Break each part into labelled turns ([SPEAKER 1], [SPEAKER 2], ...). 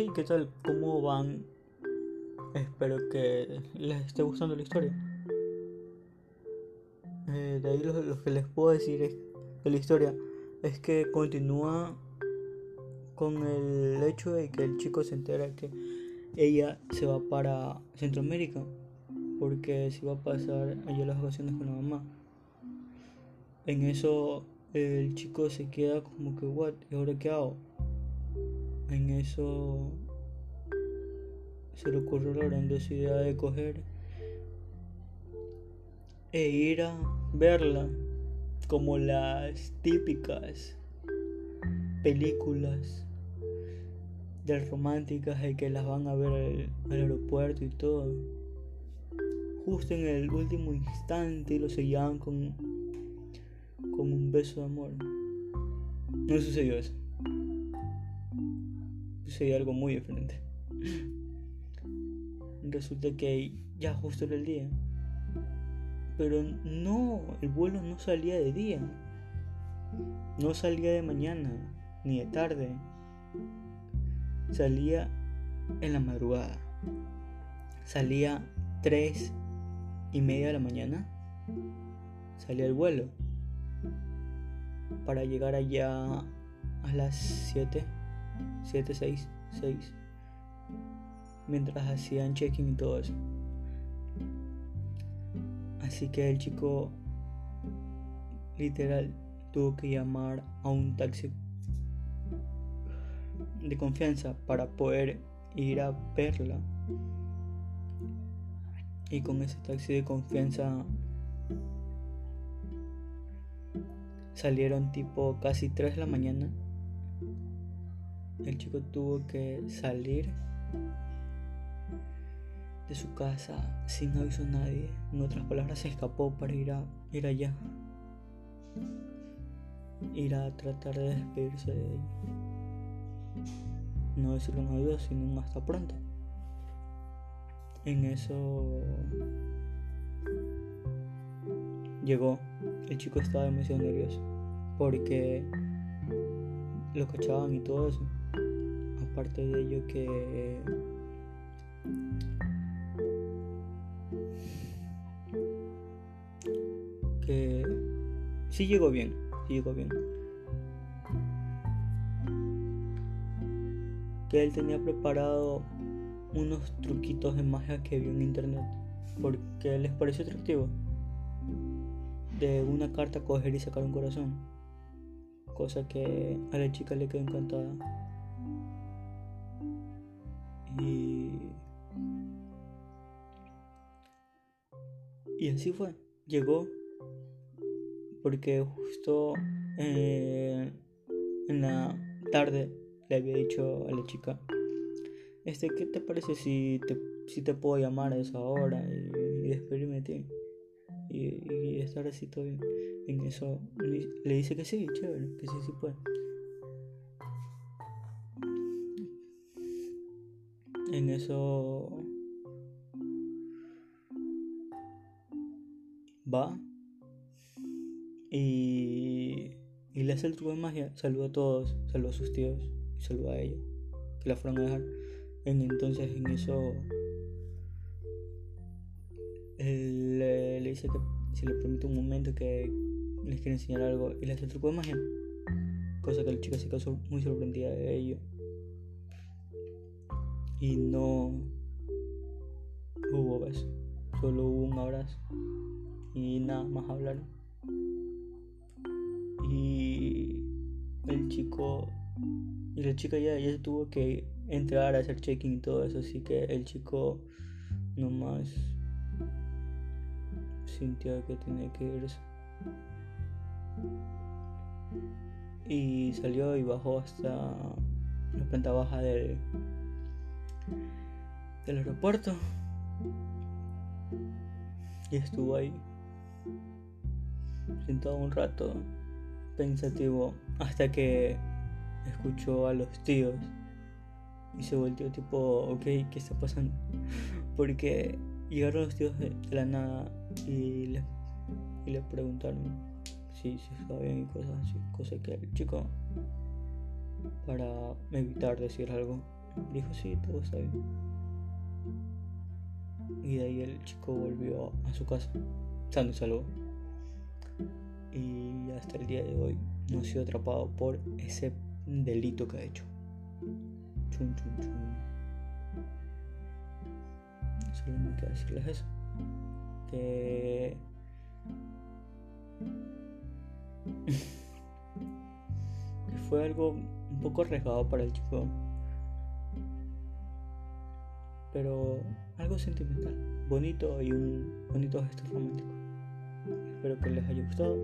[SPEAKER 1] Hey, ¿qué tal? ¿Cómo van? Espero que les esté gustando la historia. Eh, de ahí lo, que les puedo decir es, de la historia es que continúa con el hecho de que el chico se entera que ella se va para Centroamérica porque se va a pasar allá las vacaciones con la mamá. En eso el chico se queda como que, what, ¿y ahora qué hago? En eso se le ocurrió la grandiosa idea de coger e ir a verla como las típicas películas de románticas de que las van a ver al, aeropuerto y todo. Justo en el último instante lo sellaban con, con un beso de amor. No sucedió eso. Sucedió algo muy diferente. Resulta que ya justo era el día. Pero no, el vuelo no salía de día. No salía de mañana, ni de tarde. Salía en la madrugada. Salía tres y media de la mañana. Salía el vuelo. Para llegar allá a las 7, 7, 6, 6. Mientras hacían check-in y todo eso. Así que el chico literal tuvo que llamar a un taxi de confianza para poder ir a verla. Y con ese taxi de confianza salieron tipo casi 3 de la mañana. El chico tuvo que salir de su casa sin aviso a nadie. En otras palabras, se escapó para ir, a, ir allá. Ir a tratar de despedirse de ella. No decirle un adiós, sino un hasta pronto. En eso llegó. El chico estaba demasiado nervioso porque lo cachaban y todo eso. Aparte de ello que que sí llegó bien, sí llegó bien. Que él tenía preparado unos truquitos de magia que vio en internet porque les pareció atractivo. De una carta coger y sacar un corazón. Cosa que a la chica le quedó encantada. Y. Y así fue. Llegó porque justo eh, en la tarde le había dicho a la chica, este, ¿qué te parece si te, si te puedo llamar a esa hora y, despedirme de ti? Y, estar así todo bien. En eso le, dice que sí, chévere, que sí, sí puede. En eso va y, y le hace el truco de magia. Saluda a todos, saluda a sus tíos y saluda a ella, que la fueron a dejar. En, entonces en eso le, le, dice que si le permite un momento que les quiere enseñar algo y le hace el truco de magia. Cosa que la chica se quedó muy sorprendida de ello. Y no hubo beso, solo hubo un abrazo y nada más hablaron. Y el chico y la chica ya, tuvo que entrar a hacer checking y todo eso, así que el chico nomás sintió que tenía que irse. Y salió y bajó hasta la planta baja del, del aeropuerto. Y estuvo ahí, sentado un rato, pensativo, hasta que escuchó a los tíos y se volteó tipo, ok, ¿qué está pasando? Porque llegaron los tíos de la nada y le, y le preguntaron si, si estaba bien y cosas así, cosa que el chico, para evitar decir algo, Dijo, sí, todo está bien. Y de ahí el chico volvió a su casa, sano y salvo. Y hasta el día de hoy no ha sido atrapado por ese delito que ha hecho. Chun, chun, chun. Solo me queda decirles eso. Que fue algo un poco arriesgado para el chico. Pero algo sentimental, bonito y un bonito gesto romántico. Espero que les haya gustado.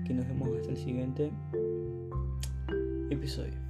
[SPEAKER 1] Aquí nos vemos hasta el siguiente episodio.